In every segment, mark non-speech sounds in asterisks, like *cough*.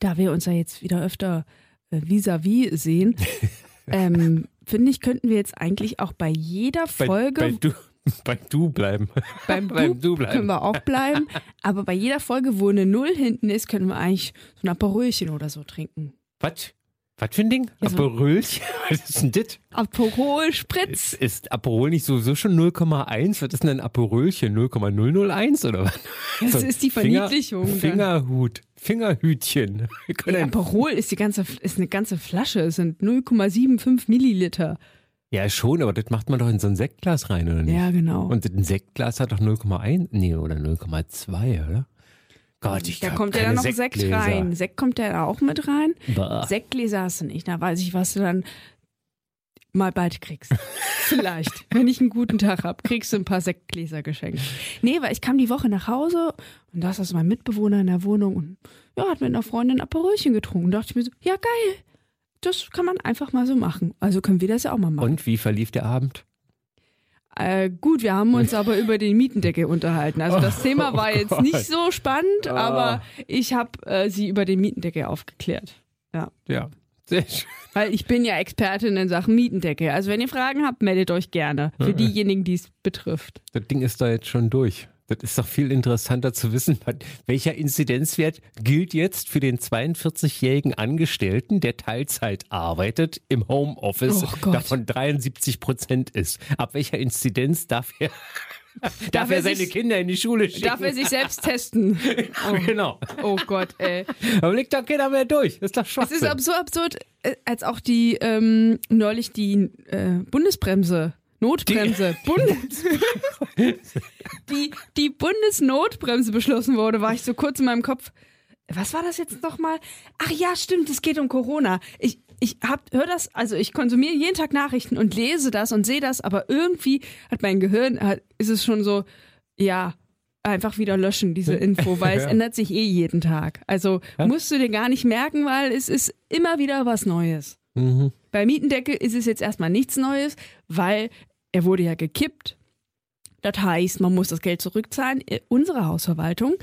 da wir uns ja jetzt wieder öfter äh, vis-à-vis sehen, *laughs* ähm, finde ich, könnten wir jetzt eigentlich auch bei jeder Folge. Bei, bei, du, *laughs* bei du bleiben. Beim, *laughs* beim du, bleiben. können wir auch bleiben. Aber bei jeder Folge, wo eine Null hinten ist, können wir eigentlich so ein Aperolchen oder so trinken. Was? Was für ein Ding? Ja, Aperolchen? *laughs* Was ist denn das? Aperol Spritz. Ist, ist Aperol nicht sowieso schon 0,1? Was ist denn ein Aperolchen? 0,001 oder was? Das so ist die Verniedlichung. Finger, Fingerhut. Fingerhütchen. Ja, Aperol ist, die ganze, ist eine ganze Flasche. Es sind 0,75 Milliliter. Ja, schon, aber das macht man doch in so ein Sektglas rein, oder nicht? Ja, genau. Und ein Sektglas hat doch 0,1, nee, oder 0,2, oder? Gott, ich Da kommt ja dann noch Sekt rein. Sekt kommt ja da auch mit rein. Bah. Sektgläser hast du nicht. Da weiß ich, was du dann mal bald kriegst. *laughs* Vielleicht. Wenn ich einen guten Tag habe, kriegst du ein paar Sektgläser geschenkt. Nee, weil ich kam die Woche nach Hause und da ist mein Mitbewohner in der Wohnung und ja, hat mit einer Freundin ein Aperolchen getrunken. Da dachte ich mir so, ja geil, das kann man einfach mal so machen. Also können wir das ja auch mal machen. Und wie verlief der Abend? Äh, gut, wir haben uns aber über den Mietendeckel unterhalten. Also das *laughs* oh, Thema war jetzt nicht so spannend, ah. aber ich habe äh, sie über den Mietendeckel aufgeklärt. Ja. Ja. Sehr schön. Weil ich bin ja Expertin in Sachen Mietendeckel. Also wenn ihr Fragen habt, meldet euch gerne. Für diejenigen, die es betrifft. Das Ding ist da jetzt schon durch. Das ist doch viel interessanter zu wissen, *laughs* welcher Inzidenzwert gilt jetzt für den 42-jährigen Angestellten, der Teilzeit arbeitet im Homeoffice, oh davon 73 Prozent ist. Ab welcher Inzidenz darf er, *laughs* darf, darf er seine sich, Kinder in die Schule schicken? Darf er sich selbst testen? *laughs* Oh, genau. Oh Gott, ey. Aber blickt doch keiner mehr durch. Das ist doch Schwachsinn. Es ist so absurd, äh, als auch die ähm, neulich die äh, Bundesbremse Notbremse. Die, Bundes die, die Bundesnotbremse beschlossen wurde, war ich so kurz in meinem Kopf. Was war das jetzt nochmal? Ach ja, stimmt, es geht um Corona. Ich, ich hab, hör das, also ich konsumiere jeden Tag Nachrichten und lese das und sehe das, aber irgendwie hat mein Gehirn, hat, ist es schon so, ja, einfach wieder löschen, diese *laughs* Info, weil ja. es ändert sich eh jeden Tag. Also ja? musst du dir gar nicht merken, weil es ist immer wieder was Neues. Mhm. Bei Mietendeckel ist es jetzt erstmal nichts Neues, weil er wurde ja gekippt. Das heißt, man muss das Geld zurückzahlen. Äh, unsere Hausverwaltung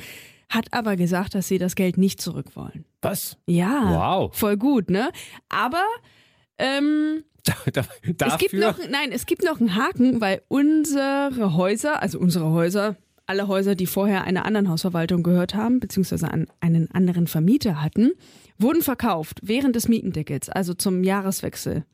hat aber gesagt, dass sie das Geld nicht zurück wollen. Was? Ja. Wow. Voll gut, ne? Aber ähm, *laughs* es gibt noch, nein, es gibt noch einen Haken, weil unsere Häuser, also unsere Häuser, alle Häuser, die vorher einer anderen Hausverwaltung gehört haben, beziehungsweise an einen anderen Vermieter hatten, wurden verkauft während des Mietendeckels, also zum Jahreswechsel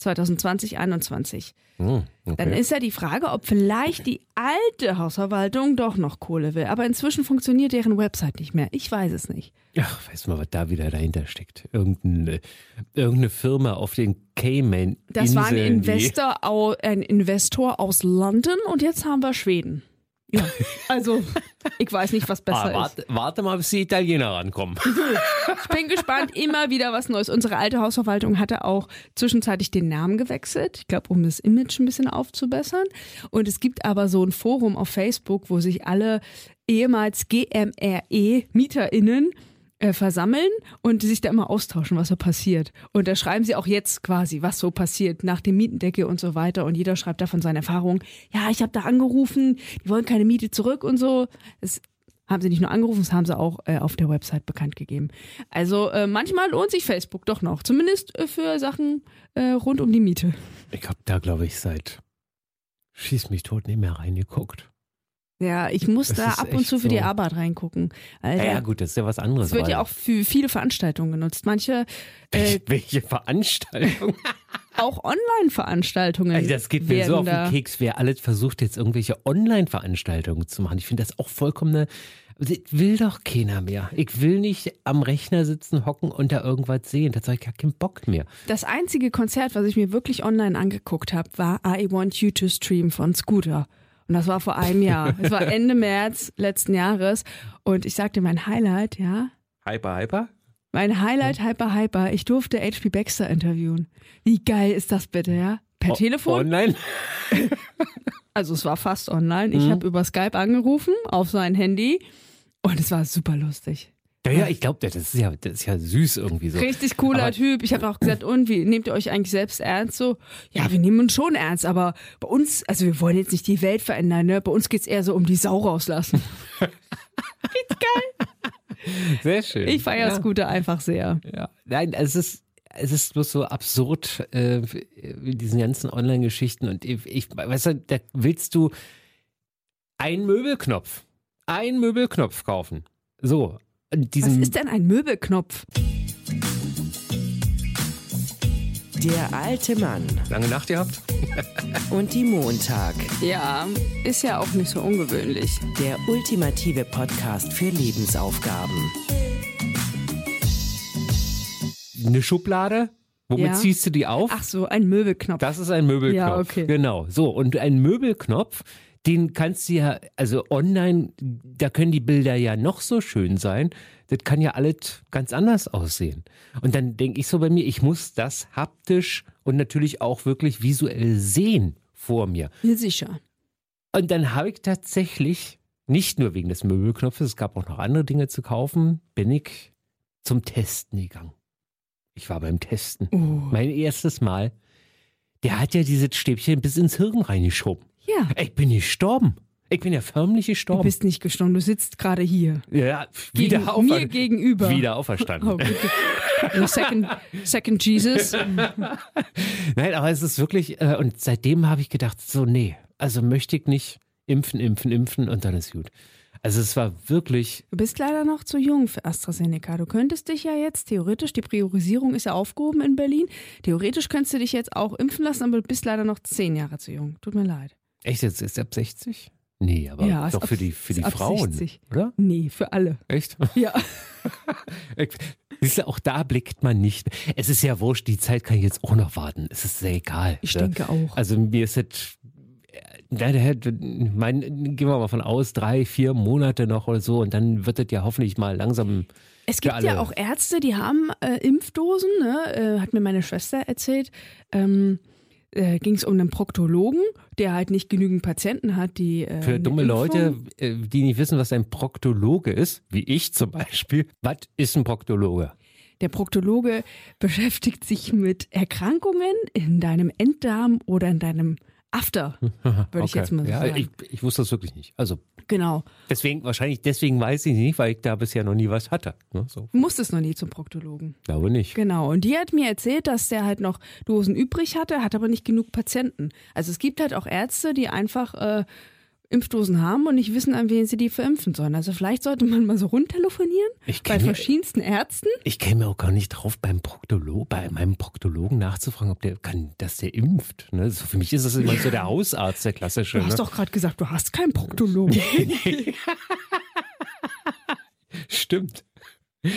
2020 2021. Hm, okay. Dann ist ja die Frage, ob vielleicht die alte Hausverwaltung doch noch Kohle will. Aber inzwischen funktioniert deren Website nicht mehr. Ich weiß es nicht. Ach, weißt du mal, was da wieder dahinter steckt? Irgendeine, irgendeine Firma auf den Cayman. Das war ein Investor, ein Investor aus London und jetzt haben wir Schweden. Ja, also ich weiß nicht, was besser ah, warte, ist. Warte mal, bis die Italiener rankommen. Ich bin gespannt, immer wieder was Neues. Unsere alte Hausverwaltung hatte auch zwischenzeitlich den Namen gewechselt. Ich glaube, um das Image ein bisschen aufzubessern. Und es gibt aber so ein Forum auf Facebook, wo sich alle ehemals GMRE-MieterInnen äh, versammeln und sich da immer austauschen, was so passiert. Und da schreiben sie auch jetzt quasi, was so passiert nach dem Mietendecke und so weiter. Und jeder schreibt da von seinen Erfahrungen. Ja, ich habe da angerufen, die wollen keine Miete zurück und so. Das haben sie nicht nur angerufen, das haben sie auch äh, auf der Website bekannt gegeben. Also äh, manchmal lohnt sich Facebook doch noch, zumindest äh, für Sachen äh, rund um die Miete. Ich habe da, glaube ich, seit Schieß mich tot nicht mehr reingeguckt. Ja, ich muss das da ab und zu für so. die Arbeit reingucken. Alter, ja, gut, das ist ja was anderes. Es wird ja auch für viele Veranstaltungen genutzt. Manche. Äh, Welche Veranstaltungen? *laughs* *laughs* auch Online-Veranstaltungen. Das geht mir so auf den Keks, wer alles versucht, jetzt irgendwelche Online-Veranstaltungen zu machen. Ich finde das auch vollkommen eine. Will doch keiner mehr. Ich will nicht am Rechner sitzen, hocken und da irgendwas sehen. Das habe ich gar keinen Bock mehr. Das einzige Konzert, was ich mir wirklich online angeguckt habe, war I Want You to Stream von Scooter. Und das war vor einem Jahr. Es war Ende März letzten Jahres. Und ich sagte, mein Highlight, ja. Hyper, hyper? Mein Highlight, hyper, hyper. Ich durfte HP Baxter interviewen. Wie geil ist das bitte, ja? Per o Telefon? Online? *laughs* also es war fast online. Ich mhm. habe über Skype angerufen auf sein Handy und es war super lustig. Ja, ja, ich glaube, das ist ja, das ist ja süß irgendwie so. Richtig cooler aber, Typ. Ich habe auch gesagt, und wie nehmt ihr euch eigentlich selbst ernst? So, ja, wir nehmen uns schon ernst, aber bei uns, also wir wollen jetzt nicht die Welt verändern, ne? Bei uns geht's eher so um die Sau rauslassen. *laughs* Richtig geil. Sehr schön. Ich feiere ja. Scooter einfach sehr. Ja. Nein, es ist, es ist bloß so absurd, äh, mit diesen ganzen Online-Geschichten. Und ich, ich, weißt du, da willst du einen Möbelknopf, einen Möbelknopf kaufen. So. Und Was ist denn ein Möbelknopf? Der alte Mann Lange Nacht gehabt? *laughs* und die Montag. Ja, ist ja auch nicht so ungewöhnlich. Der ultimative Podcast für Lebensaufgaben. Eine Schublade? Womit Ja. ziehst du die auf? Ach so, ein Möbelknopf. Das ist ein Möbelknopf. Ja, okay. Genau. So, und ein Möbelknopf, den kannst du ja, also online, da können die Bilder ja noch so schön sein. Das kann ja alles ganz anders aussehen. Und dann denke ich so bei mir, ich muss das haptisch und natürlich auch wirklich visuell sehen vor mir. Sicher. Und dann habe ich tatsächlich, nicht nur wegen des Möbelknopfes, es gab auch noch andere Dinge zu kaufen, bin ich zum Testen gegangen. Ich war beim Testen. Oh. Mein erstes Mal. Der hat ja dieses Stäbchen bis ins Hirn reingeschoben. Ja, Ich bin gestorben. Ich bin ja förmlich du gestorben. bist nicht gestorben, du sitzt gerade hier. ja, Gegen, wieder, mir gegenüber. wieder auferstanden. Oh. Ja, second, second Jesus. *laughs* Nein, aber es ist wirklich, äh, und seitdem habe ich gedacht, so, nee, also möchte ich nicht impfen, impfen, impfen und dann ist gut. Also es war wirklich, Du bist leider noch zu jung für AstraZeneca. Du könntest dich ja jetzt theoretisch, die Priorisierung ist ja aufgehoben in Berlin. Theoretisch könntest du dich jetzt auch impfen lassen, aber du bist leider noch zehn Jahre zu jung. Tut mir leid. Echt, jetzt ist er ab 60? Nee, aber Ja, doch ab- für die, für die ab Frauen, 60. oder? Nee, für alle. Echt? Ja. *laughs* *laughs* Siehst du, auch da blickt man nicht. Es ist ja wurscht, die Zeit kann ich jetzt auch noch warten. Es ist sehr egal. Ich Ja. denke auch. Also mir ist jetzt, mein, gehen wir mal von aus, drei, vier Monate noch oder so und dann wird das ja hoffentlich mal langsam. Es gibt ja auch Ärzte, die haben äh, Impfdosen, ne? äh, hat mir meine Schwester erzählt. Ähm, äh, ging es um einen Proktologen, der halt nicht genügend Patienten hat, die. Äh, Für dumme Impfung- Leute, äh, die nicht wissen, was ein Proktologe ist, wie ich zum Beispiel. Was ist ein Proktologe? Der Proktologe beschäftigt sich mit Erkrankungen in deinem Enddarm oder in deinem After, *laughs* würde ich jetzt mal ja, sagen. ich, ich wusste das wirklich nicht. Also genau. deswegen, wahrscheinlich deswegen weiß ich nicht, weil ich da bisher noch nie was hatte. Ne? So, musstest noch nie zum Proktologen. glaube nicht. Genau. Und die hat mir erzählt, dass der halt noch Dosen übrig hatte, hat aber nicht genug Patienten. Also es gibt halt auch Ärzte, die einfach äh, Impfdosen haben und nicht wissen, an wen sie die verimpfen sollen. Also vielleicht sollte man mal so rumtelefonieren Ich bei verschiedensten Ärzten. Ich käme auch gar nicht drauf, beim Proktolog, bei meinem Proktologen nachzufragen, ob der kann, dass der impft. Ne? So, für mich ist das immer so der Hausarzt, der klassische. Du hast ne? doch gerade gesagt, du hast keinen Proktologen. *laughs* *laughs* Stimmt.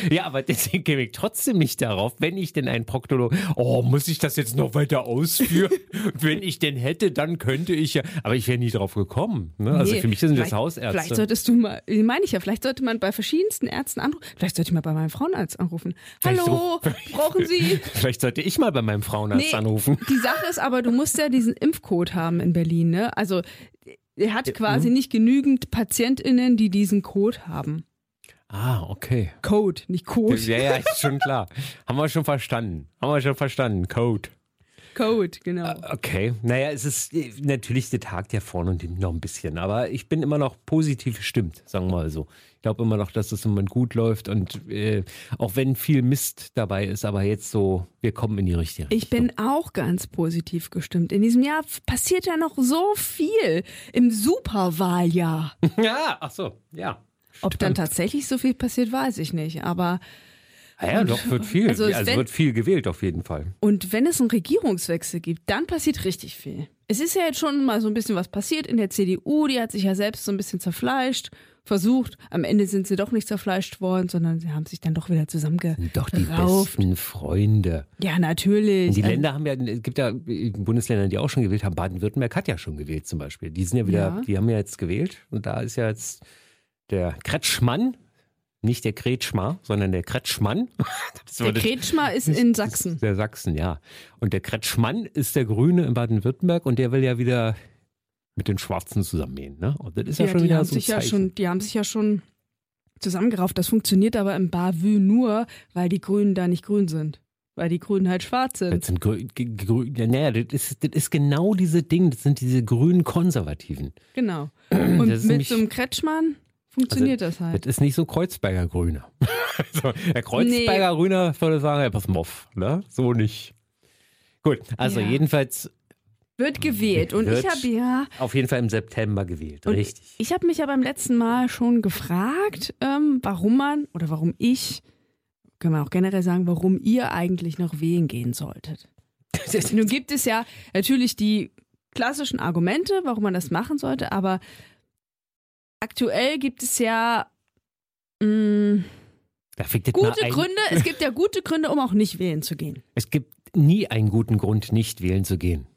Ja, aber *laughs* deswegen käme ich trotzdem nicht darauf, wenn ich denn einen Proktolog. Oh, muss ich das jetzt noch weiter ausführen? *laughs* wenn ich den hätte, dann könnte ich ja. Aber ich wäre nie drauf gekommen. Ne? Also Nee, für mich sind das Hausärzte. Vielleicht solltest du mal, meine ich ja, vielleicht sollte man bei verschiedensten Ärzten anrufen. Vielleicht sollte ich mal bei meinem Frauenarzt anrufen. Vielleicht Hallo, brauchen Sie? *laughs* Vielleicht sollte ich mal bei meinem Frauenarzt Nee. anrufen. Die Sache ist aber, du musst ja diesen Impfcode haben in Berlin, ne? Also er hat quasi mhm. nicht genügend PatientInnen, die diesen Code haben. Ah, okay. Code, nicht Code. Ja, ja, ist schon klar. *laughs* Haben wir schon verstanden. Haben wir schon verstanden. Code. Code, genau. Okay, naja, es ist äh, natürlich der Tag der vorne und hinten noch ein bisschen, aber ich bin immer noch positiv gestimmt, sagen wir mal so. Ich glaube immer noch, dass es im Moment gut läuft und äh, auch wenn viel Mist dabei ist, aber jetzt so, wir kommen in die richtige Richtung. Ich bin auch ganz positiv gestimmt. In diesem Jahr passiert ja noch so viel im Superwahljahr. *laughs* Ja, ach so, ja. Ob dann tatsächlich so viel passiert, weiß ich nicht. Aber Ah Ja, doch, wird viel. Also Also, wenn- wird viel gewählt auf jeden Fall. Und wenn es einen Regierungswechsel gibt, dann passiert richtig viel. Es ist ja jetzt schon mal so ein bisschen was passiert in der CDU. Die hat sich ja selbst so ein bisschen zerfleischt, versucht. Am Ende sind sie doch nicht zerfleischt worden, sondern sie haben sich dann doch wieder zusammengerauft. Doch die besten Freunde. Ja, natürlich. Die Also, Länder haben ja, es gibt ja Bundesländer, die auch schon gewählt haben. Baden-Württemberg hat ja schon gewählt zum Beispiel. Die sind ja wieder, Ja. die haben ja jetzt gewählt und da ist ja jetzt der Kretschmann, nicht der Kretschmer, sondern der Kretschmann. *laughs* Der Kretschmer ist in Sachsen. Der Sachsen, ja. Und der Kretschmann ist der Grüne in Baden-Württemberg und der will ja wieder mit den Schwarzen zusammenmähen. Ne? Und das ist ja, Ja, schon die, wieder haben so ein sich ja schon, die haben sich ja schon zusammengerauft. Das funktioniert aber im Bavü nur, weil die Grünen da nicht grün sind. Weil die Grünen halt schwarz sind. Das sind grü g- grü ja, naja, das ist, das ist genau diese Dinge, das sind diese grünen Konservativen. Genau. Und ist mit so einem Kretschmann funktioniert das halt. Das ist nicht so Kreuzberger Grüner. *laughs* also, der Kreuzberger Grüner würde sagen, ja, pass mal auf, ne? so nicht. Gut, also Ja. jedenfalls Wird gewählt. Und Wird ich habe ja. auf jeden Fall im September gewählt, richtig. Ich habe mich ja beim letzten Mal schon gefragt, ähm, warum man oder warum ich, können wir auch generell sagen, warum ihr eigentlich noch wählen gehen solltet. *laughs* Nun gibt es ja natürlich die klassischen Argumente, warum man das machen sollte, aber aktuell gibt es ja mh, mal gute Gründe, es gibt ja *laughs* gute Gründe, um auch nicht wählen zu gehen. Es gibt nie einen guten Grund, nicht wählen zu gehen.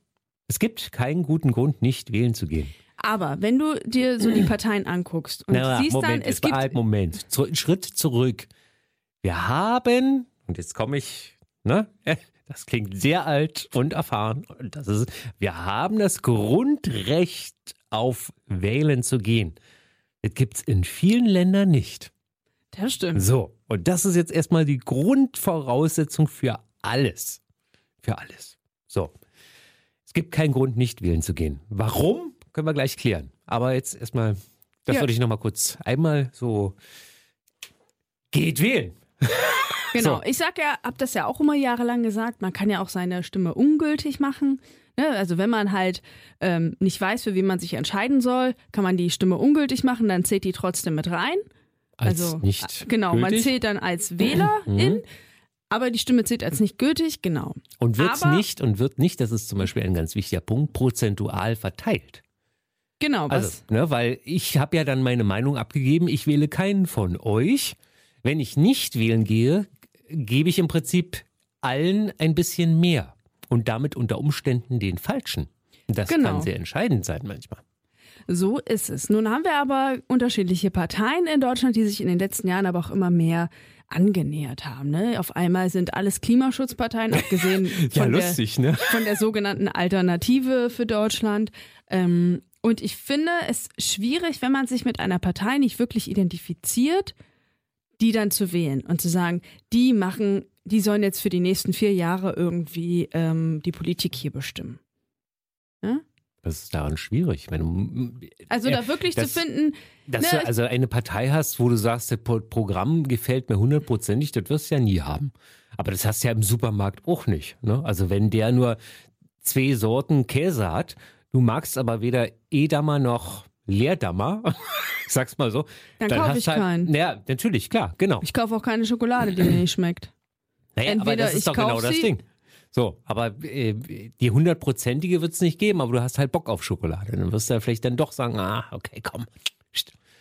Es gibt keinen guten Grund, nicht wählen zu gehen. Aber wenn du dir so die Parteien anguckst und Na, siehst Moment, dann, es gibt halt, Moment. Zu, Schritt zurück. Wir haben, und jetzt komme ich, ne? *laughs* Das klingt sehr alt und erfahren. Und das ist, wir haben das Grundrecht auf Wählen zu gehen. Das gibt es in vielen Ländern nicht. das stimmt. So, und das ist jetzt erstmal die Grundvoraussetzung für alles. Für alles. So. Es gibt keinen Grund, nicht wählen zu gehen. Warum? Können wir gleich klären. Aber jetzt erstmal, das Ja. würde ich nochmal kurz einmal so. Geht wählen. Genau. *laughs* So. Ich sag ja, hab das ja auch immer jahrelang gesagt, man kann ja auch seine Stimme ungültig machen. Ne? Also wenn man halt ähm, nicht weiß, für wen man sich entscheiden soll, kann man die Stimme ungültig machen, dann zählt die trotzdem mit rein. Als also nicht. äh, genau, man gültig. zählt dann als Wählerin, aber die Stimme zählt als nicht gültig, genau. Und wird aber- nicht, und wird nicht, das ist zum Beispiel ein ganz wichtiger Punkt, prozentual verteilt. Genau, was Also, ne, weil ich habe ja dann meine Meinung abgegeben, ich wähle keinen von euch. Wenn ich nicht wählen gehe, gebe ich im Prinzip allen ein bisschen mehr und damit unter Umständen den falschen. Das Genau. kann sehr entscheidend sein manchmal. So ist es. Nun haben wir aber unterschiedliche Parteien in Deutschland, die sich in den letzten Jahren aber auch immer mehr angenähert haben. Ne? Auf einmal sind alles Klimaschutzparteien, *laughs* abgesehen von, der, ne? von der sogenannten Alternative für Deutschland. Ähm, und ich finde es schwierig, wenn man sich mit einer Partei nicht wirklich identifiziert, die dann zu wählen und zu sagen, die machen, die sollen jetzt für die nächsten vier Jahre irgendwie ähm, die Politik hier bestimmen. Das ist daran schwierig. Du, Also äh, da wirklich das- zu finden, dass Ne, du also eine Partei hast, wo du sagst, das Pro- Programm gefällt mir hundertprozentig, das wirst du ja nie haben. Aber das hast du ja im Supermarkt auch nicht. Ne? Also wenn der nur zwei Sorten Käse hat, du magst aber weder Edammer noch Leerdammer, ich *laughs* sag's mal so. Dann kauf hast ich halt, keinen. Ja, natürlich, klar, genau. ich kaufe auch keine Schokolade, die mir nicht schmeckt. Naja, aber entweder das ist doch genau kauf das sie- Ding. So, aber äh, die hundertprozentige wird's nicht geben, aber du hast halt Bock auf Schokolade. Dann wirst du ja vielleicht dann doch sagen, ah, okay, komm.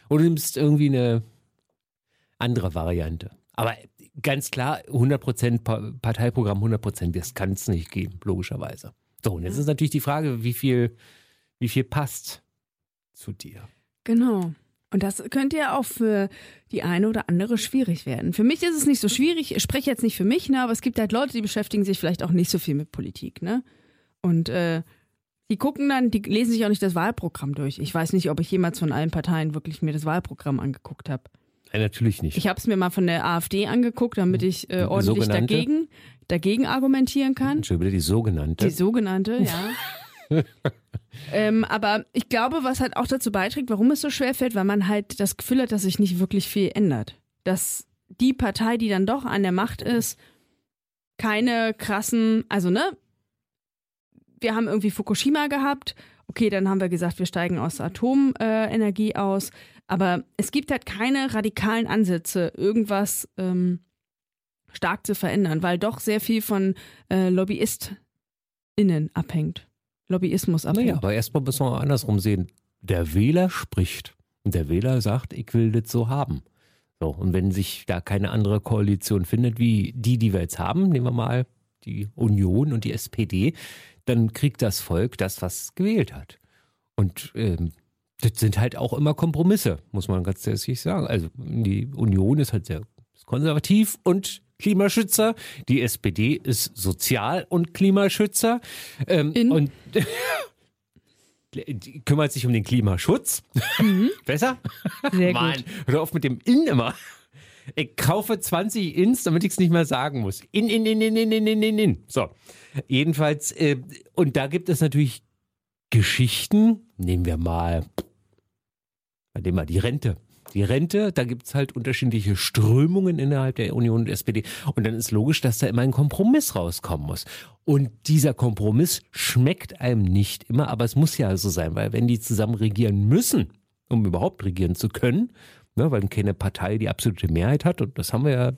Oder du nimmst irgendwie eine andere Variante. Aber ganz klar, 100% Pa- Parteiprogramm, 100%, das kann es nicht geben, logischerweise. So, und jetzt ist natürlich die Frage, wie viel, wie viel passt zu dir. Genau. Und das könnte ja auch für die eine oder andere schwierig werden. Für mich ist es nicht so schwierig. Ich spreche jetzt nicht für mich, ne, aber es gibt halt Leute, die beschäftigen sich vielleicht auch nicht so viel mit Politik, ne? Und äh, die gucken dann, die lesen sich auch nicht das Wahlprogramm durch. Ich weiß nicht, ob ich jemals von allen Parteien wirklich mir das Wahlprogramm angeguckt habe. Nein, natürlich nicht. Ich habe es mir mal von der AfD angeguckt, damit ich äh, ordentlich dagegen, dagegen argumentieren kann. Entschuldigung, die sogenannte. Die sogenannte, ja. *laughs* ähm, aber ich glaube, was halt auch dazu beiträgt, warum es so schwer fällt, weil man halt das Gefühl hat, dass sich nicht wirklich viel ändert. Dass die Partei, die dann doch an der Macht ist, keine krassen, also ne, wir haben irgendwie Fukushima gehabt, okay, dann haben wir gesagt, wir steigen aus Atomenergie aus, aber es gibt halt keine radikalen Ansätze, irgendwas ähm, stark zu verändern, weil doch sehr viel von äh, LobbyistInnen abhängt. Lobbyismus abhängt. Naja, aber erstmal müssen wir andersrum sehen. Der Wähler spricht und der Wähler sagt, ich will das so haben. So, und wenn sich da keine andere Koalition findet, wie die, die wir jetzt haben, nehmen wir mal die Union und die SPD, dann kriegt das Volk das, was es gewählt hat. Und ähm, das sind halt auch immer Kompromisse, muss man ganz ehrlich sagen. Also die Union ist halt sehr konservativ und Klimaschützer. Die SPD ist Sozial- und Klimaschützer. Ähm? Und *laughs* kümmert sich um den Klimaschutz. *laughs* Besser? Mhm. Sehr Mann, gut. hör auf mit dem In immer. Ich kaufe 20 Ins, damit ich es nicht mehr sagen muss. In, in, in, in, in, in, in, in, in. So. Jedenfalls, äh, und da gibt es natürlich Geschichten. Nehmen wir mal, nehmen wir die Rente. Die Rente, da gibt es halt unterschiedliche Strömungen innerhalb der Union und der SPD. Und dann ist logisch, dass da immer ein Kompromiss rauskommen muss. Und dieser Kompromiss schmeckt einem nicht immer, aber es muss ja so sein, weil wenn die zusammen regieren müssen, um überhaupt regieren zu können, ne, weil keine Partei die absolute Mehrheit hat, und das haben wir ja,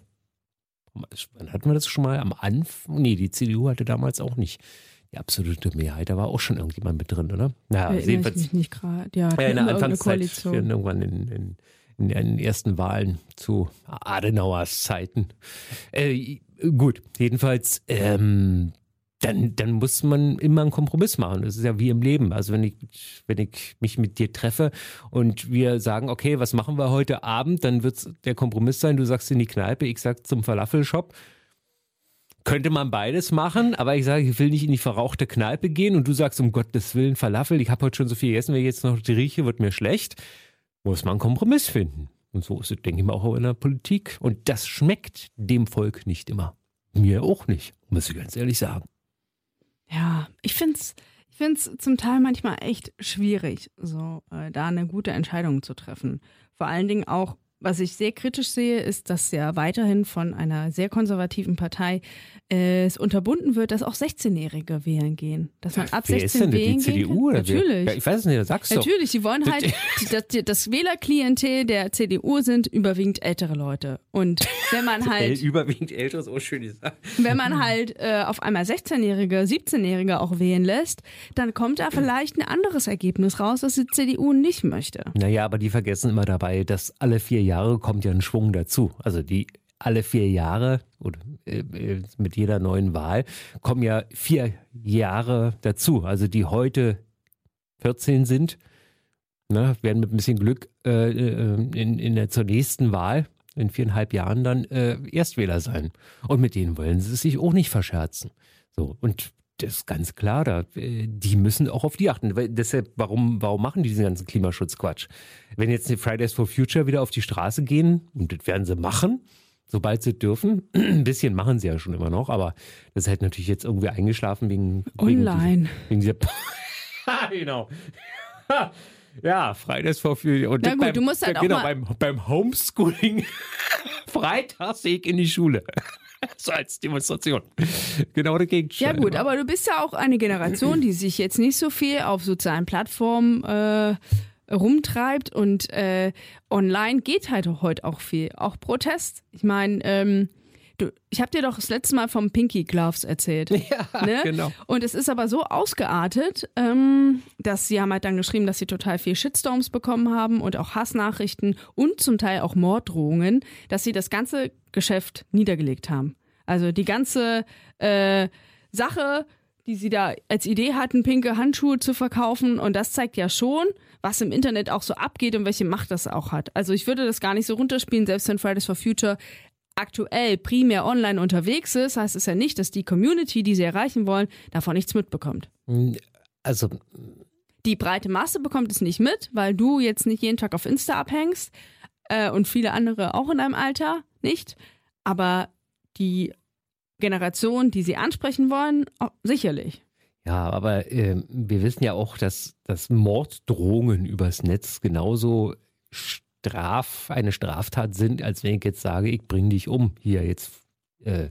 wann hatten wir das schon mal am Anfang? Nee, die CDU hatte damals auch nicht die absolute Mehrheit. Da war auch schon irgendjemand mit drin, oder? Ja, jedenfalls. Ich mich nicht gerade. Ja, ja, in der Anfangszeit, irgendwann in, in, in, den ersten Wahlen zu Adenauers Zeiten. Äh, gut, jedenfalls, ähm, dann, dann muss man immer einen Kompromiss machen. Das ist ja wie im Leben. Also wenn ich, wenn ich mich mit dir treffe und wir sagen, okay, was machen wir heute Abend, dann wird der Kompromiss sein, du sagst in die Kneipe, ich sag zum Falafelshop. Könnte man beides machen, aber ich sage, ich will nicht in die verrauchte Kneipe gehen und du sagst, um Gottes Willen, Falafel, ich habe heute schon so viel gegessen, wenn ich jetzt noch rieche, wird mir schlecht. Muss man einen Kompromiss finden. Und so ist es, denke ich mal, auch in der Politik. Und das schmeckt dem Volk nicht immer. Mir auch nicht, muss ich ganz ehrlich sagen. Ja, ich finde es ich find's zum Teil manchmal echt schwierig, so äh, da eine gute Entscheidung zu treffen. Vor allen Dingen auch, was ich sehr kritisch sehe, ist, dass ja weiterhin von einer sehr konservativen Partei äh, es unterbunden wird, dass auch 16-Jährige wählen gehen. Dass man ab Wer 16 ist denn wählen die CDU Oder Natürlich. Ja, ich weiß es nicht, sagst du. Natürlich, sie wollen halt, das, das Wählerklientel der CDU sind überwiegend ältere Leute. Und wenn man *laughs* halt. überwiegend ältere ist auch schön gesagt. Wenn man halt äh, auf einmal 16-Jährige, 17-Jährige auch wählen lässt, dann kommt da vielleicht ein anderes Ergebnis raus, das die CDU nicht möchte. Naja, aber die vergessen immer dabei, dass alle vier Jahre kommt ja ein Schwung dazu. Also die alle vier Jahre oder äh, äh, mit jeder neuen Wahl kommen ja vier Jahre dazu. Also die heute 14 sind, ne, werden mit ein bisschen Glück äh, äh, in, in der zur nächsten Wahl in viereinhalb Jahren dann äh, Erstwähler sein. Und mit denen wollen sie sich auch nicht verscherzen. So und das ist ganz klar, da, äh, die müssen auch auf die achten. Weil deshalb, warum, warum machen die diesen ganzen Klimaschutzquatsch? Wenn jetzt die Fridays for Future wieder auf die Straße gehen, und das werden sie machen, sobald sie dürfen, *clears throat* ein bisschen machen sie ja schon immer noch, aber das ist halt natürlich jetzt irgendwie eingeschlafen wegen. Online. Wegen dieser, wegen *laughs* dieser genau. *laughs* Ja, Fridays for Future. Und Na gut, beim, du musst halt genau, auch mal beim, beim Homeschooling *laughs* Freitagsweg in die Schule. *laughs* so als Demonstration. Genau dagegen. Ja gut, aber du bist ja auch eine Generation, die sich jetzt nicht so viel auf sozialen Plattformen äh, rumtreibt und äh, online geht halt heute auch viel. Auch Protest. Ich meine, ähm, Du, ich habe dir doch das letzte Mal vom Pinky Gloves erzählt. *laughs* Ja, ne? genau. Und es ist aber so ausgeartet, ähm, dass sie haben halt dann geschrieben, dass sie total viel Shitstorms bekommen haben und auch Hassnachrichten und zum Teil auch Morddrohungen, dass sie das ganze Geschäft niedergelegt haben. Also die ganze äh, Sache, die sie da als Idee hatten, pinke Handschuhe zu verkaufen. Und das zeigt ja schon, was im Internet auch so abgeht und welche Macht das auch hat. Also ich würde das gar nicht so runterspielen, selbst wenn Fridays for Future aktuell primär online unterwegs ist, heißt es ja nicht, dass die Community, die sie erreichen wollen, davon nichts mitbekommt. Also die breite Masse bekommt es nicht mit, weil du jetzt nicht jeden Tag auf Insta abhängst äh, und viele andere auch in deinem Alter nicht. Aber die Generation, die sie ansprechen wollen, oh, sicherlich. Ja, aber äh, wir wissen ja auch, dass, dass Morddrohungen übers Netz genauso Straf, eine Straftat sind, als wenn ich jetzt sage, ich bringe dich um hier jetzt äh,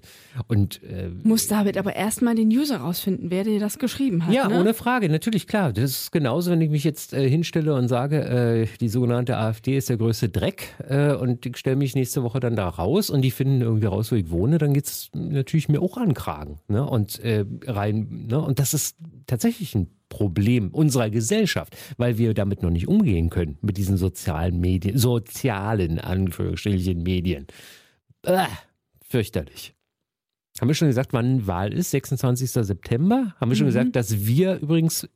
und äh, muss David aber erstmal den User rausfinden, wer dir das geschrieben hat. Ja, ne? ohne Frage, natürlich klar. Das ist genauso, wenn ich mich jetzt äh, hinstelle und sage, äh, die sogenannte AfD ist der größte Dreck äh, und ich stelle mich nächste Woche dann da raus und die finden irgendwie raus, wo ich wohne, dann geht es natürlich mir auch an Kragen. Ne? Und rein, ne? Und das ist tatsächlich ein Problem unserer Gesellschaft, weil wir damit noch nicht umgehen können mit diesen sozialen Medien, sozialen Anführungsstrichen Medien. Äh, fürchterlich. Haben wir schon gesagt, wann Wahl ist? 26. September. Haben wir schon mhm. gesagt, dass wir übrigens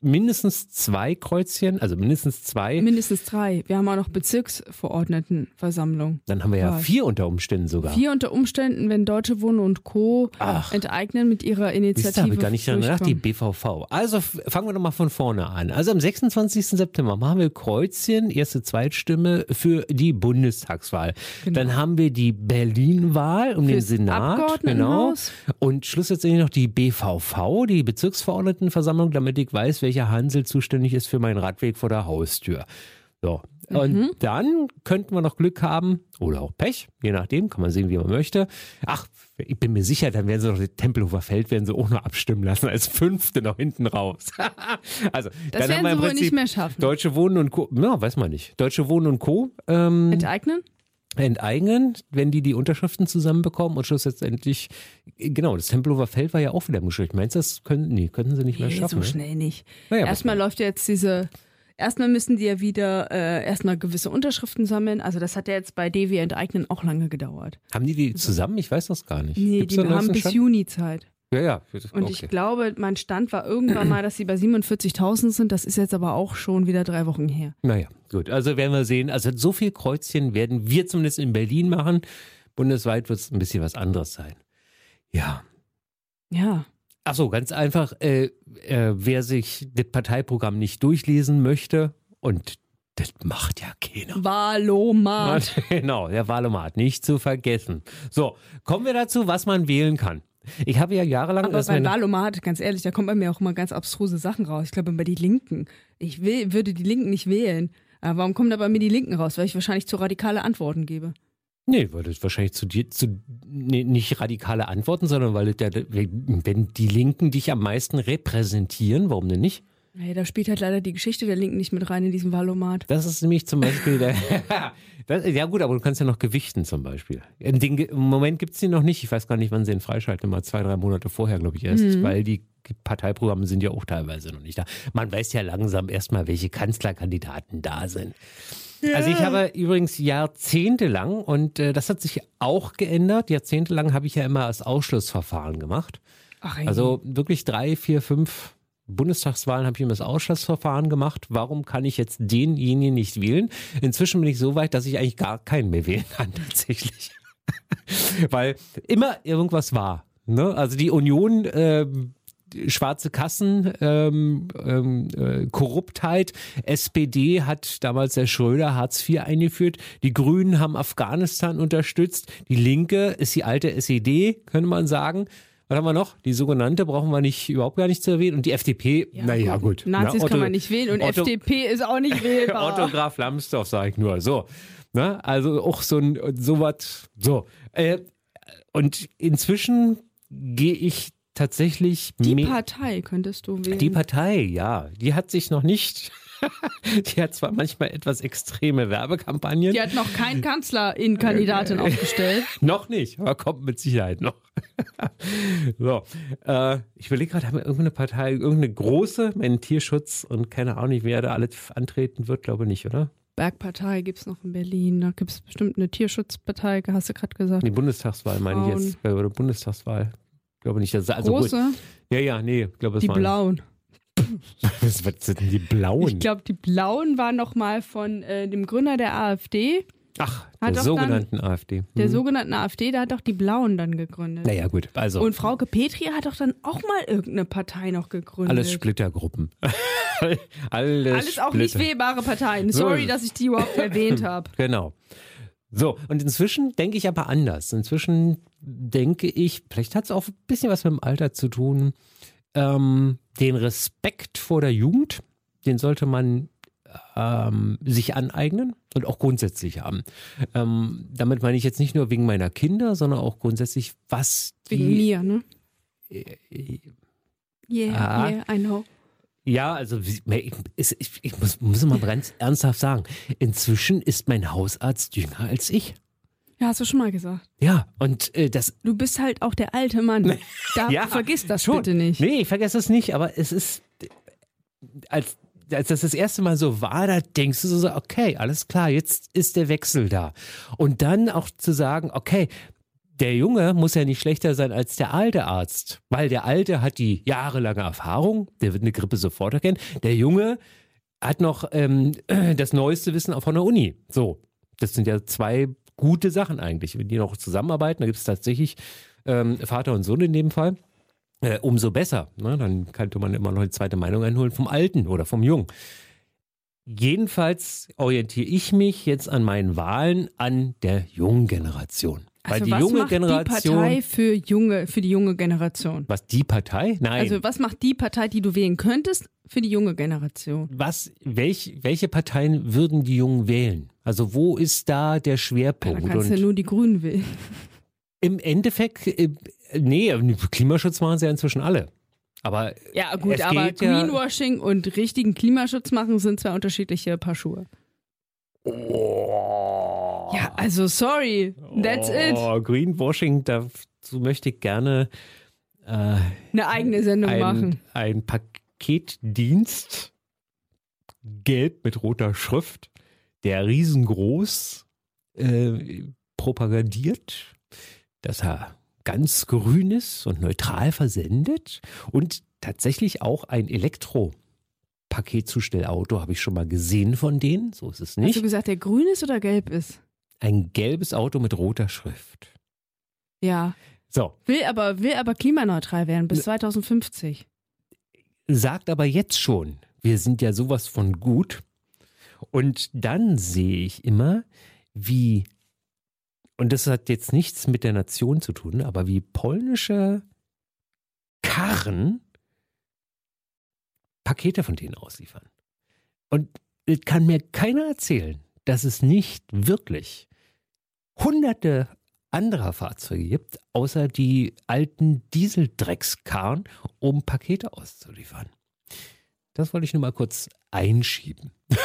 mindestens zwei Kreuzchen, also mindestens zwei. Mindestens drei. Wir haben auch noch Bezirksverordnetenversammlung. Dann haben wir ja vier unter Umständen sogar. Vier unter Umständen, wenn Deutsche Wohnen und Co. Ach. enteignen mit ihrer Initiative. Da habe ich gar nicht gedacht, die BVV. Also fangen wir doch mal von vorne an. Also am 26. September machen wir Kreuzchen, erste Zweitstimme für die Bundestagswahl. Genau. Dann haben wir die Berlin-Wahl um Fürs den Senat. Genau. Und schlussendlich noch die BVV, die Bezirksverordnetenversammlung, damit ich weiß, welche welcher Hansel zuständig ist für meinen Radweg vor der Haustür. So, Und dann könnten wir noch Glück haben oder auch Pech, je nachdem, kann man sehen, wie man möchte. Ach, ich bin mir sicher, dann werden sie noch den Tempelhofer Feld werden sie auch noch abstimmen lassen als Fünfte noch hinten raus. *laughs* also Das dann werden haben wir sie wohl nicht mehr schaffen. Deutsche Wohnen und Co. Ja, weiß man nicht. Deutsche Wohnen und Co. Ähm, Enteignen? Enteignen, wenn die die Unterschriften zusammenbekommen und schlussendlich, genau, das Tempelhofer Feld war ja auch wieder im Gespräch. Meinst du, das können, nee, könnten sie nicht mehr Nee, schaffen? so ne? schnell nicht. Naja, erstmal läuft ja jetzt diese. Erstmal müssen die ja wieder äh, erstmal gewisse Unterschriften sammeln. Also das hat ja jetzt bei Devi enteignen auch lange gedauert. Haben die die zusammen? Ich weiß das gar nicht. Nee, Gibt's die haben bis Stand? Juni Zeit. Ja, ja. Und okay. ich glaube, mein Stand war irgendwann mal, dass sie bei 47.000 sind. Das ist jetzt aber auch schon wieder drei Wochen her. Naja, gut. Also werden wir sehen. Also so viel Kreuzchen werden wir zumindest in Berlin machen. Bundesweit wird es ein bisschen was anderes sein. Ja. Ja. Ach so, ganz einfach. Äh, äh, wer sich das Parteiprogramm nicht durchlesen möchte und das macht ja keiner. Valomat. *laughs* Genau, der Wahlomat, nicht zu vergessen. So, kommen wir dazu, was man wählen kann. Ich habe ja jahrelang Aber das bei meine- Valomat, ganz ehrlich, da kommen bei mir auch immer ganz abstruse Sachen raus. Ich glaube, bei die Linken. Ich will, würde die Linken nicht wählen. Aber warum kommen da bei mir die Linken raus? Weil ich wahrscheinlich zu radikale Antworten gebe. Nee, weil das wahrscheinlich zu dir, zu, nee, nicht radikale Antworten, sondern weil der, wenn die Linken dich am meisten repräsentieren, warum denn nicht? Hey, da spielt halt leider die Geschichte der Linken nicht mit rein in diesem Valomat. Das ist nämlich zum Beispiel der. *laughs* das, ja, gut, aber du kannst ja noch gewichten zum Beispiel. Im, den, Im Moment gibt es die noch nicht. Ich weiß gar nicht, wann sie ihn freischalten. Mal zwei, drei Monate vorher, glaube ich, erst. Weil die Parteiprogramme sind ja auch teilweise noch nicht da. Man weiß ja langsam erstmal, welche Kanzlerkandidaten da sind. Also ich habe übrigens jahrzehntelang, und äh, das hat sich auch geändert, jahrzehntelang habe ich ja immer das Ausschlussverfahren gemacht. Ach. Also wirklich drei, vier, fünf Bundestagswahlen habe ich immer das Ausschlussverfahren gemacht. Warum kann ich jetzt denjenigen nicht wählen? Inzwischen bin ich so weit, dass ich eigentlich gar keinen mehr wählen *laughs* kann, tatsächlich. *laughs* Weil immer irgendwas war. Ne? Also die Union, ähm, schwarze Kassen, ähm, ähm, äh, Korruptheit. SPD hat damals der Schröder Hartz IV eingeführt. Die Grünen haben Afghanistan unterstützt. Die Linke ist die alte SED, könnte man sagen. Was haben wir noch? Die sogenannte brauchen wir nicht überhaupt gar nicht zu erwähnen. Und die FDP, naja, gut. Nazis Na, kann man nicht wählen und Otto- FDP ist auch nicht wählbar. *laughs* Otto Graf Lambsdorff, sage ich nur. So. Ne? Also auch so ein sowas. So. Äh, und inzwischen gehe ich tatsächlich Die Partei könntest du wählen. die Partei, ja, die hat sich noch nicht. *laughs* die hat zwar manchmal etwas extreme Werbekampagnen. Die hat noch keinen Kanzler in Kandidatin aufgestellt. *laughs* Noch nicht, aber kommt mit Sicherheit noch. *laughs* so, äh, ich überlege gerade, haben wir irgendeine Partei, irgendeine große, meinen Tierschutz und keine Ahnung, wer da alles antreten wird, glaube nicht, oder? Bergpartei gibt es noch in Berlin. Da gibt es bestimmt eine Tierschutzpartei, hast du gerade gesagt. Die Bundestagswahl meine ich Frauen. jetzt, äh, oder Bundestagswahl. Glaube nicht, dass also gut. Große, Ja, ja, nee, glaube es die waren. Blauen. *laughs* Was, sind denn die Blauen? Ich glaube, die Blauen waren noch mal von äh, dem Gründer der AfD, Ach, Hat der doch dann- sogenannten AfD. der Hm. sogenannten AfD, der hat doch die Blauen dann gegründet. Naja, gut, also Und Frauke Petri hat doch dann auch mal irgendeine Partei noch gegründet. alles Splittergruppen. *laughs* alles, Alles auch nicht Splitter. wählbare Parteien. Sorry, dass ich die überhaupt erwähnt habe. *laughs* Genau. So, und inzwischen denke ich aber anders. Inzwischen denke ich, vielleicht hat es auch ein bisschen was mit dem Alter zu tun, ähm, den Respekt vor der Jugend, den sollte man ähm, sich aneignen und auch grundsätzlich haben. Ähm, damit meine ich jetzt nicht nur wegen meiner Kinder, sondern auch grundsätzlich, was die. Wegen mir, ne? äh, Yeah, Ah. yeah, I know. Ja, also ich, ich, ich muss, muss mal ganz ernsthaft sagen, inzwischen ist mein Hausarzt jünger als ich. Ja, hast du schon mal gesagt. Ja, und äh, das. Du bist halt auch der alte Mann. Da *laughs* Ja, vergiss das schon. bitte nicht. Nee, ich vergesse es nicht, aber es ist. Als, als das das erste Mal so war, da denkst du so, okay, alles klar, jetzt ist der Wechsel da. Und dann auch zu sagen, okay, der Junge muss ja nicht schlechter sein als der alte Arzt, weil der alte hat die jahrelange Erfahrung, der wird eine Grippe sofort erkennen. Der Junge hat noch ähm, *clears throat* das neueste Wissen auch von der Uni. So, das sind ja zwei gute Sachen eigentlich. Wenn die noch zusammenarbeiten, da gibt es tatsächlich ähm, Vater und Sohn in dem Fall. Äh, umso besser. Ne? Dann könnte man immer noch eine zweite Meinung einholen vom Alten oder vom Jungen. Jedenfalls orientiere ich mich jetzt an meinen Wahlen an der jungen Generation. Weil Also die was junge macht Generation. die Partei für junge, für die junge Generation? was die Partei? Nein. Also was macht die Partei, die du wählen könntest, für die junge Generation? was, welch, welche Parteien würden die Jungen wählen? Also wo ist da der Ja, Schwerpunkt? da kannst Und ja nur die Grünen wählen. im Endeffekt, äh, nee, Klimaschutz machen sie ja inzwischen alle. Aber Ja gut, aber geht ja- Greenwashing und richtigen Klimaschutz machen sind zwei unterschiedliche Paar Schuhe. Ja, also sorry, that's it. oh, Greenwashing, dazu möchte ich gerne äh, Eine eigene Sendung ein, machen. ein Paketdienst, gelb mit roter Schrift, der riesengroß äh, propagandiert, dass er ganz grün ist und neutral versendet und tatsächlich auch ein Elektro-Paketzustellauto habe ich schon mal gesehen von denen, so ist es Hast du nicht. gesagt, der grün ist oder gelb ist? Ein gelbes Auto mit roter Schrift. Ja. So, Will aber, will aber klimaneutral werden bis 2050. sagt aber jetzt schon, wir sind ja sowas von gut. Und dann sehe ich immer, wie, und das hat jetzt nichts mit der Nation zu tun, aber wie polnische Karren Pakete von denen ausliefern. Und es kann mir keiner erzählen, dass es nicht wirklich hunderte anderer Fahrzeuge gibt, außer die alten Dieseldreckskarren, um Pakete auszuliefern. Das wollte ich nur mal kurz einschieben. *laughs*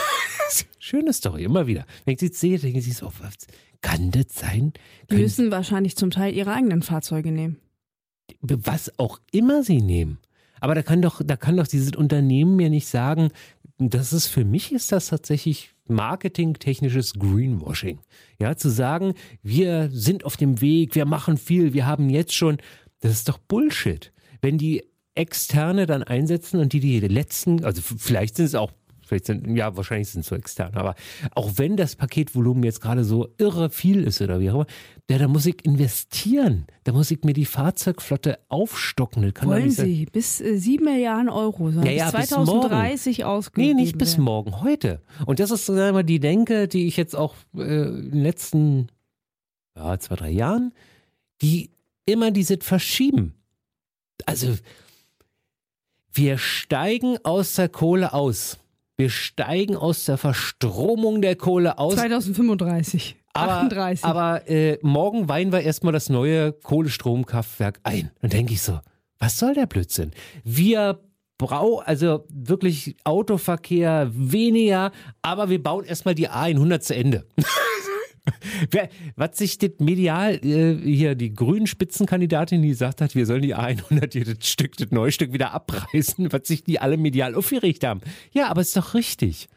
Schöne Story, immer wieder. Wenn ich sie sehe, denke ich so, was kann das sein? Die Können müssen wahrscheinlich zum Teil ihre eigenen Fahrzeuge nehmen. was auch immer sie nehmen. Aber da kann doch, da kann doch dieses Unternehmen mir nicht sagen, das ist für mich ist das tatsächlich marketingtechnisches Greenwashing. Ja, zu sagen, wir sind auf dem Weg, wir machen viel, wir haben jetzt schon, das ist doch Bullshit. Wenn die Externe dann einsetzen und die die letzten, also vielleicht sind es auch Vielleicht sind, ja, wahrscheinlich sind es so externe, aber auch wenn das Paketvolumen jetzt gerade so irre viel ist oder wie auch immer, ja, da muss ich investieren. Da muss ich mir die Fahrzeugflotte aufstocken. Das kann Wollen sie bis äh, 7 Milliarden Euro, Ja, ja, bis bis 2030 ausgegeben Nee, nicht bis morgen, heute. Und das ist sagen wir, mal die Denke, die ich jetzt auch äh, in den letzten ja, zwei, drei Jahren, die immer diese verschieben. Also, wir steigen aus der Kohle aus. Wir steigen aus der Verstromung der Kohle aus. 2035. Aber, 38. aber äh, morgen weihen wir erstmal das neue Kohlestromkraftwerk ein. Dann denke ich so, was soll der Blödsinn? Wir brauchen also wirklich Autoverkehr weniger, aber wir bauen erstmal die A100 zu Ende. *laughs* Wer, was sich das medial äh, hier die grünen Spitzenkandidatin, die gesagt hat, wir sollen die A100 hier das Stück, das Neustück wieder abreißen, was sich die alle medial aufgeregt haben. Ja, aber ist doch richtig.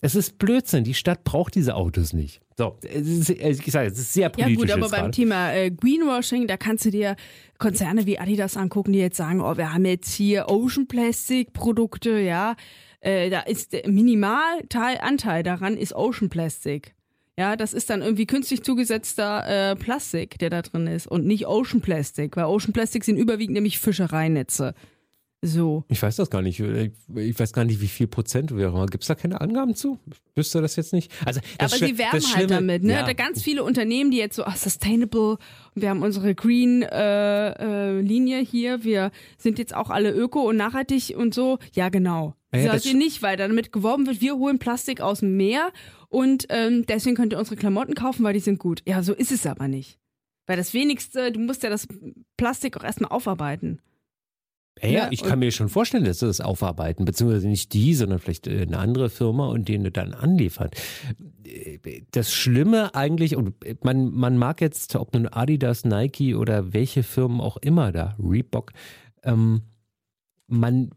Es ist Blödsinn. Die Stadt braucht diese Autos nicht. So, ist, ich sage, es ist sehr ja politisch gut, aber beim gerade. Thema äh, Greenwashing, da kannst du dir Konzerne wie Adidas angucken, die jetzt sagen, oh, wir haben jetzt hier Ocean Plastic Produkte, ja, äh, da ist der Minimalteil Anteil daran ist Ocean Plastic. Ja, das ist dann irgendwie künstlich zugesetzter äh, Plastik, der da drin ist und nicht Ocean Plastic, weil Ocean Plastic sind überwiegend nämlich Fischereinetze. So. Ich weiß das gar nicht. Ich ich weiß gar nicht, wie viel Prozent wäre. Gibt es da keine Angaben zu? Wüsste das jetzt nicht? Also, das Aber sie werben halt damit, ne? Ja. Da ganz viele Unternehmen, die jetzt so, ah, sustainable, und wir haben unsere Green äh, äh, Linie hier, wir sind jetzt auch alle öko und nachhaltig und so. Ja, genau. Ja, ja, das ihr nicht, weil damit geworben wird, wir holen Plastik aus dem Meer und ähm, deswegen könnt ihr unsere Klamotten kaufen, weil die sind gut. Ja, so ist es aber nicht. Weil das Wenigste, du musst ja das Plastik auch erstmal aufarbeiten. Ja, ja, ich kann mir schon vorstellen, dass sie das aufarbeiten, beziehungsweise nicht die, sondern vielleicht äh, eine andere Firma und denen dann anliefern. Äh, Das Schlimme eigentlich, und man, man mag jetzt, ob nun Adidas, Nike oder welche Firmen auch immer da, Reebok, ähm, man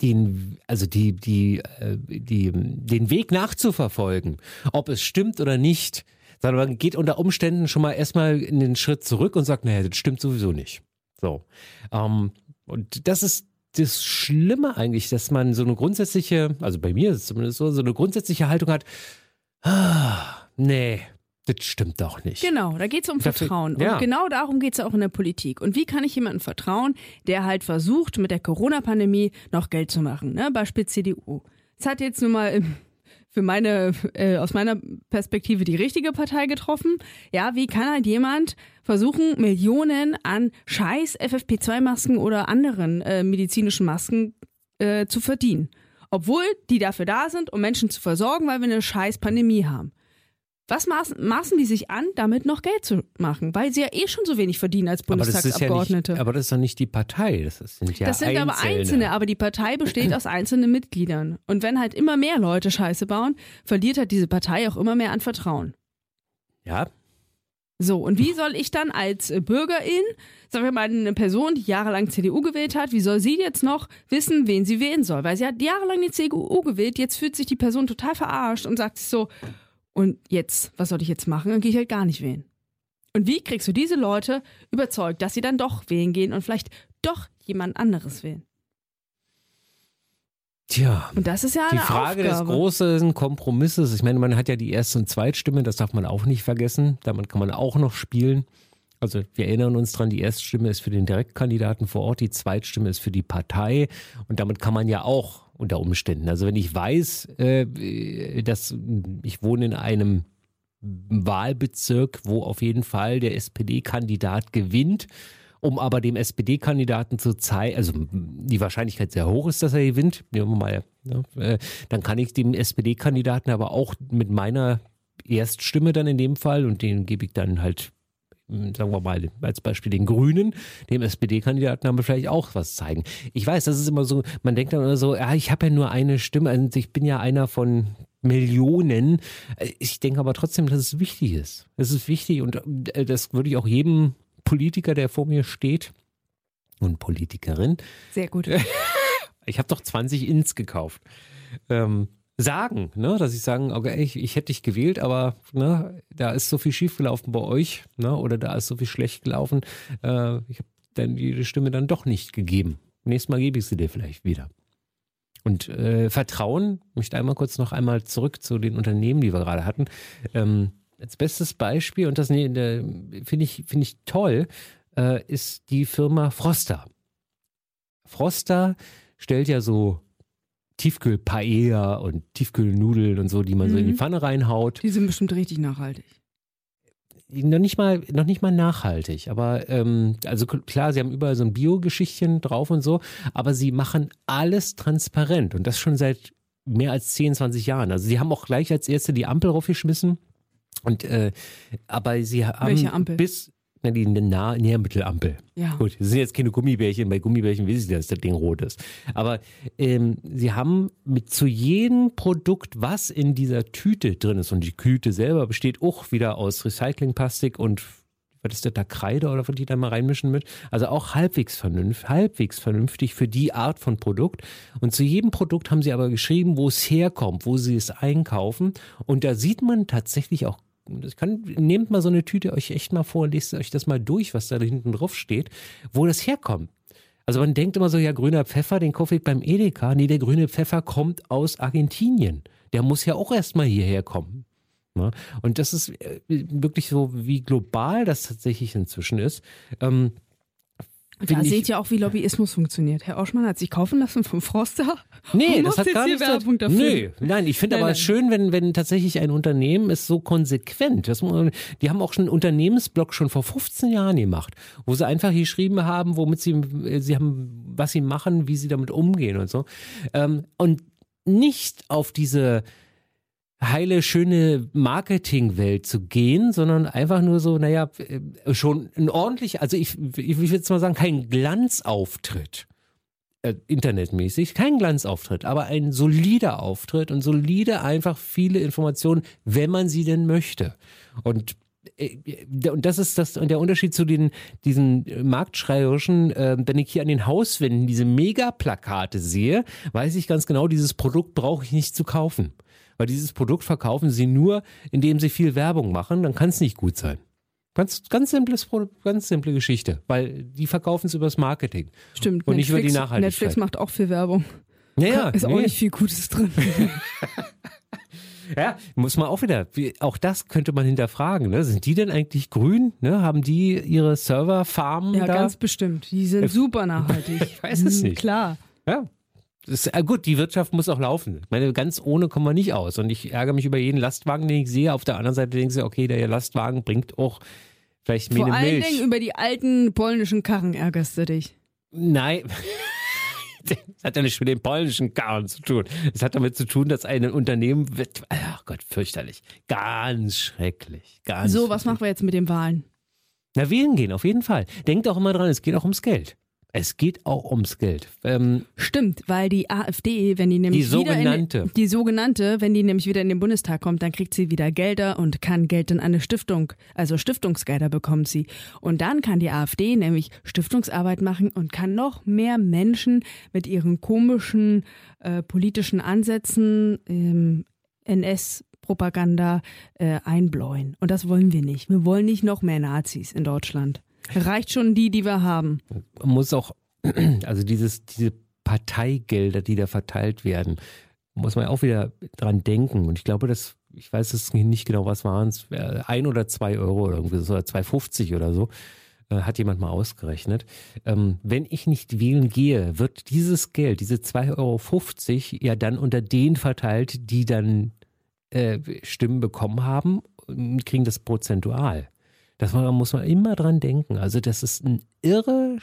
den, also die, die, äh, die, den Weg nachzuverfolgen, ob es stimmt oder nicht, sondern man geht unter Umständen schon mal erstmal in den Schritt zurück und sagt, naja, das stimmt sowieso nicht. So. Ähm, und das ist das Schlimme eigentlich, dass man so eine grundsätzliche, also bei mir ist es zumindest so, so eine grundsätzliche Haltung hat, ah, nee, das stimmt doch nicht. Genau, da geht es um Vertrauen. Und ja. genau darum geht es auch in der Politik. Und wie kann ich jemandem vertrauen, der halt versucht, mit der Corona-Pandemie noch Geld zu machen? Ne? Beispiel CDU. Es hat jetzt nun mal im für meine, äh, aus meiner Perspektive die richtige Partei getroffen. Ja, wie kann halt jemand versuchen, Millionen an scheiß FFP2-Masken oder anderen äh, medizinischen Masken äh, zu verdienen? Obwohl die dafür da sind, um Menschen zu versorgen, weil wir eine scheiß Pandemie haben. Was maßen, maßen die sich an, damit noch Geld zu machen? Weil sie ja eh schon so wenig verdienen als Aber das, ist ja Bundestagsabgeordnete. nicht, aber das ist doch nicht die Partei. Das sind ja Das sind Einzelne. aber Einzelne, aber die Partei besteht aus einzelnen Mitgliedern. Und wenn halt immer mehr Leute Scheiße bauen, verliert halt diese Partei auch immer mehr an Vertrauen. Ja, So, und wie soll ich dann als Bürgerin, sagen wir mal eine Person, die jahrelang CDU gewählt hat, wie soll sie jetzt noch wissen, wen sie wählen soll? Weil sie hat jahrelang die CDU gewählt, jetzt fühlt sich die Person total verarscht und sagt sich so, und jetzt, was soll ich jetzt machen? Dann gehe ich halt gar nicht wählen. Und wie kriegst du diese Leute überzeugt, dass sie dann doch wählen gehen und vielleicht doch jemand anderes wählen? tja. Und das ist ja Die Frage des Aufgabe. großen Kompromisses, ich meine, man hat ja die Erst- und Zweitstimme, das darf man auch nicht vergessen. Damit kann man auch noch spielen. Also wir erinnern uns dran, die Erststimme ist für den Direktkandidaten vor Ort, die Zweitstimme ist für die Partei und damit kann man ja auch unter Umständen. Also wenn ich weiß, äh, dass ich wohne in einem Wahlbezirk, wo auf jeden Fall der SPD-Kandidat gewinnt, um aber dem SPD-Kandidaten zu zeigen, also die Wahrscheinlichkeit sehr hoch ist, dass er gewinnt, nehmen wir mal, ne, äh, dann kann ich dem SPD-Kandidaten aber auch mit meiner Erststimme dann in dem Fall und den gebe ich dann halt sagen wir mal als Beispiel den Grünen, dem SPD-Kandidaten haben wir vielleicht auch was zeigen. Ich weiß, das ist immer so, man denkt dann immer so, ja, ich habe ja nur eine Stimme, also ich bin ja einer von Millionen. Ich denke aber trotzdem, dass es wichtig ist. Es ist wichtig und äh, das würde ich auch jedem Politiker, der vor mir steht und Politikerin, Sehr gut. *laughs* ich habe doch 20 Ins gekauft. Ähm, sagen, ne, dass ich sagen, okay, ich, ich hätte dich gewählt, aber ne, da ist so viel schiefgelaufen bei euch, ne, oder da ist so viel schlecht gelaufen. Äh, ich habe dann die Stimme dann doch nicht gegeben. Nächstes Mal gebe ich sie dir vielleicht wieder. Und äh, Vertrauen, möchte einmal kurz noch einmal zurück zu den Unternehmen, die wir gerade hatten. Ähm, als bestes Beispiel, und das finde ich, finde ich toll, äh, ist die Firma Froster. Froster stellt ja so Tiefkühl-Paella und Tiefkühlnudeln und so, die man so in die Mhm. Pfanne reinhaut. Die sind bestimmt richtig nachhaltig. Noch nicht mal, noch nicht mal nachhaltig, aber ähm, also klar, sie haben überall so ein Bio-Geschichtchen drauf und so, aber sie machen alles transparent und das schon seit mehr als 10, 20 Jahren. Also sie haben auch gleich als erste die Ampel raufgeschmissen und äh, aber sie haben Welche Ampel? bis na, die nah Nährmittelampel. Ja. Gut, das sind jetzt keine Gummibärchen. Bei Gummibärchen weiß ich, dass das Ding rot ist. Aber ähm, sie haben mit zu jedem Produkt, was in dieser Tüte drin ist, und die Tüte selber besteht auch wieder aus Recyclingplastik und was ist das da, Kreide oder was die da mal reinmischen mit? Also auch halbwegs vernünftig, halbwegs vernünftig für die Art von Produkt. Und zu jedem Produkt haben sie aber geschrieben, wo es herkommt, wo sie es einkaufen. Und da sieht man tatsächlich auch das kann, nehmt mal so eine Tüte euch echt mal vor, lest euch das mal durch, was da hinten drauf steht, wo das herkommt. Also man denkt immer so, ja, grüner Pfeffer, den kaufe ich beim Edeka. Nee, der grüne Pfeffer kommt aus Argentinien. Der muss ja auch erstmal hierher kommen. Ne? Und das ist äh, wirklich so, wie global das tatsächlich inzwischen ist. Ähm, Und da ich- seht ihr auch, wie Lobbyismus funktioniert. Herr Oschmann hat sich kaufen lassen vom Froster. Nee, das hat gar hier nichts. Werbung dafür. Nee, nein, ich finde aber nein. schön, wenn, wenn tatsächlich ein Unternehmen ist so konsequent. Das, die haben auch schon einen Unternehmensblock schon vor 15 Jahren gemacht, wo sie einfach geschrieben haben, womit sie, sie haben, was sie machen, wie sie damit umgehen und so. Ähm, und nicht auf diese heile, schöne Marketingwelt zu gehen, sondern einfach nur so, naja, äh, schon ein ordentlich, also ich, ich würde jetzt mal sagen, kein Glanzauftritt äh, internetmäßig, kein Glanzauftritt, aber ein solider Auftritt und solide einfach viele Informationen, wenn man sie denn möchte. Und äh, und das ist das und der Unterschied zu den diesen marktschreierischen, äh, wenn ich hier an den Hauswänden diese Megaplakate sehe, weiß ich ganz genau, dieses Produkt brauche ich nicht zu kaufen. Weil dieses Produkt verkaufen sie nur, indem sie viel Werbung machen, dann kann es nicht gut sein. Ganz, ganz simples ganz simple Geschichte, weil die verkaufen es übers Marketing. Stimmt. Und nicht über die Netflix- Nachhaltigkeit. Netflix macht auch viel Werbung. Naja, Ist auch nee. nicht viel Gutes drin. *laughs* Ja, muss man auch wieder, wie- auch das könnte man hinterfragen. Ne? Sind die denn eigentlich grün? Ne? Haben die ihre Serverfarmen Ja, da? ganz bestimmt. Die sind Äh, super nachhaltig. *laughs* ich weiß es Mhm, nicht. Klar. Ja, Das äh, gut, die Wirtschaft muss auch laufen. Ich meine, ganz ohne kommen wir nicht aus. Und ich ärgere mich über jeden Lastwagen, den ich sehe. Auf der anderen Seite denke ich, okay, der Lastwagen bringt auch vielleicht mir Vor eine allen Milch. Dingen über die alten polnischen Karren ärgerst du dich. Nein. *laughs* Das hat ja nichts mit den polnischen Karren zu tun. Es hat damit zu tun, dass ein Unternehmen wird, ach Gott, fürchterlich. Ganz schrecklich. Ganz So, was machen wir jetzt mit den Wahlen? Na, wählen gehen, auf jeden Fall. Denkt auch immer dran, es geht auch ums Geld. Es geht auch ums Geld. Ähm, Stimmt, weil die AfD, wenn die nämlich Die wieder sogenannte. in, die sogenannte, wenn die nämlich wieder in den Bundestag kommt, dann kriegt sie wieder Gelder und kann Geld in eine Stiftung, also Stiftungsgelder bekommt sie. Und dann kann die AfD nämlich Stiftungsarbeit machen und kann noch mehr Menschen mit ihren komischen äh, politischen Ansätzen, ähm, NS-Propaganda äh, einbläuen. Und das wollen wir nicht. Wir wollen nicht noch mehr Nazis in Deutschland. Reicht schon die, die wir haben. man muss auch, *clears throat* also dieses, diese Parteigelder, die da verteilt werden, muss man auch wieder dran denken. Und ich glaube, dass, ich weiß es nicht genau, was waren es, ein oder zwei Euro oder irgendwie so, oder 2,50 oder so, äh, hat jemand mal ausgerechnet. Ähm, wenn ich nicht wählen gehe, wird dieses Geld, diese 2,50 Euro ja dann unter denen verteilt, die dann äh, Stimmen bekommen haben und kriegen das prozentual. Das muss man immer dran denken. Also das ist ein irre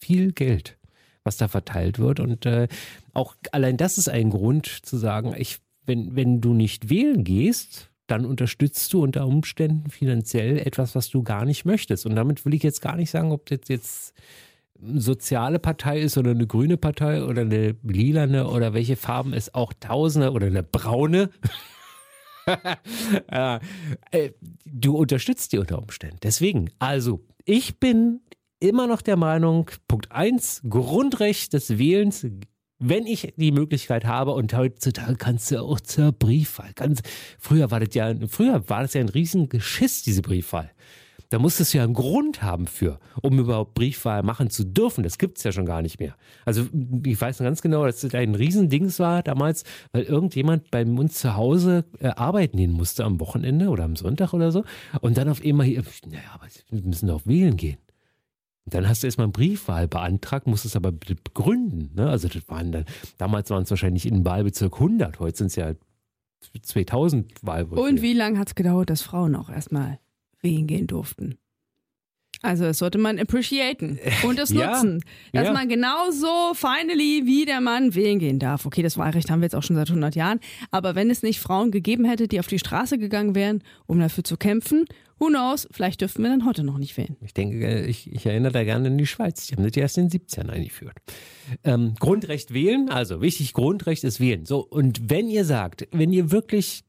viel Geld, was da verteilt wird. Und äh, auch allein das ist ein Grund zu sagen, ich, wenn, wenn du nicht wählen gehst, dann unterstützt du unter Umständen finanziell etwas, was du gar nicht möchtest. Und damit will ich jetzt gar nicht sagen, ob das jetzt soziale Partei ist oder eine grüne Partei oder eine lilane oder welche Farben es auch tausende oder eine braune. *laughs* äh, du unterstützt die unter Umständen. Deswegen, also, ich bin immer noch der Meinung, Punkt eins Grundrecht des Wählens, wenn ich die Möglichkeit habe, und heutzutage kannst du auch zur Briefwahl. Ganz, früher war das ja, früher war das ja ein Riesengeschiss, diese Briefwahl. Da musstest du ja einen Grund haben für, um überhaupt Briefwahl machen zu dürfen. Das gibt's ja schon gar nicht mehr. Also ich weiß ganz genau, dass das ein Riesendings war damals, weil irgendjemand bei uns zu Hause äh, arbeiten gehen musste am Wochenende oder am Sonntag oder so. Und dann auf einmal hier, naja, aber wir müssen doch wählen gehen. Und dann hast du erstmal einen Briefwahl beantragt, musst es aber be- begründen. Ne? Also das waren dann, damals waren es wahrscheinlich in Wahlbezirk 100, heute sind es ja 2000 Wahlbezirke. Und wie lange hat es gedauert, dass Frauen auch erstmal wählen gehen durften? Also das sollte man appreciaten und es *laughs* Ja, nutzen, dass ja. man genauso finally wie der Mann wählen gehen darf. Okay, das Wahlrecht haben wir jetzt auch schon seit 100 Jahren, aber wenn es nicht Frauen gegeben hätte, die auf die Straße gegangen wären, um dafür zu kämpfen, who knows, vielleicht dürften wir dann heute noch nicht wählen. Ich denke, ich, ich erinnere da gerne an die Schweiz. Die haben das ja erst in den 70ern eingeführt. Ähm, Grundrecht wählen, also wichtig, Grundrecht ist wählen. So, und wenn ihr sagt, wenn ihr wirklich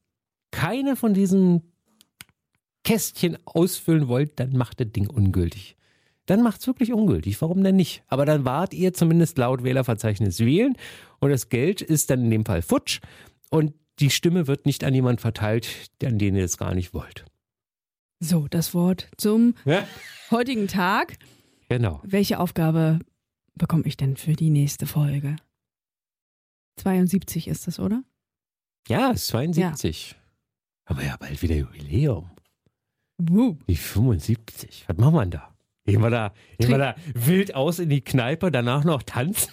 keine von diesen Kästchen ausfüllen wollt, dann macht das Ding ungültig. Dann macht es wirklich ungültig. Warum denn nicht? Aber dann wart ihr zumindest laut Wählerverzeichnis wählen und das Geld ist dann in dem Fall futsch und die Stimme wird nicht an jemanden verteilt, an den ihr es gar nicht wollt. So, das Wort zum Ja? heutigen Tag. Genau. Welche Aufgabe bekomme ich denn für die nächste Folge? 72 ist das, oder? Ja, es ist 72. Aber ja bald wieder Jubiläum. Wuh. Die 75. Was machen wir denn da? Gehen wir da, gehen wir da wild aus in die Kneipe, danach noch tanzen?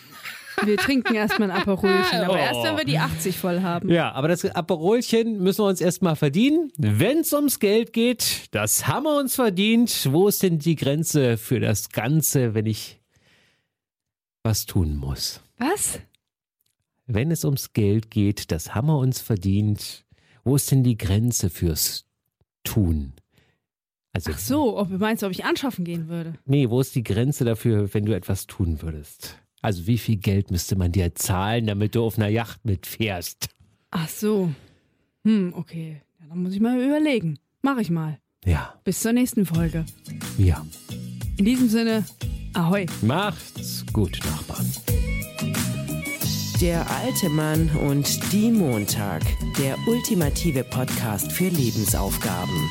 Wir trinken erstmal ein Aperolchen, *laughs* aber Oh. erst wenn wir die 80 voll haben. Ja, aber das Aperolchen müssen wir uns erstmal verdienen. Wenn es ums Geld geht, das haben wir uns verdient. Wo ist denn die Grenze für das Ganze, wenn ich was tun muss? Was? Wenn es ums Geld geht, das haben wir uns verdient. Wo ist denn die Grenze fürs Tun? Also, Ach so, ob du meinst, ob ich anschaffen gehen würde? Nee, wo ist die Grenze dafür, wenn du etwas tun würdest? Also wie viel Geld müsste man dir zahlen, damit du auf einer Yacht mitfährst? Ach so. Hm, okay. Ja, dann muss ich mal überlegen. Mach ich mal. Ja, Bis zur nächsten Folge. ja. In diesem Sinne, ahoi. Macht's gut, Nachbarn. Der alte Mann und die Montag. Der ultimative Podcast für Lebensaufgaben.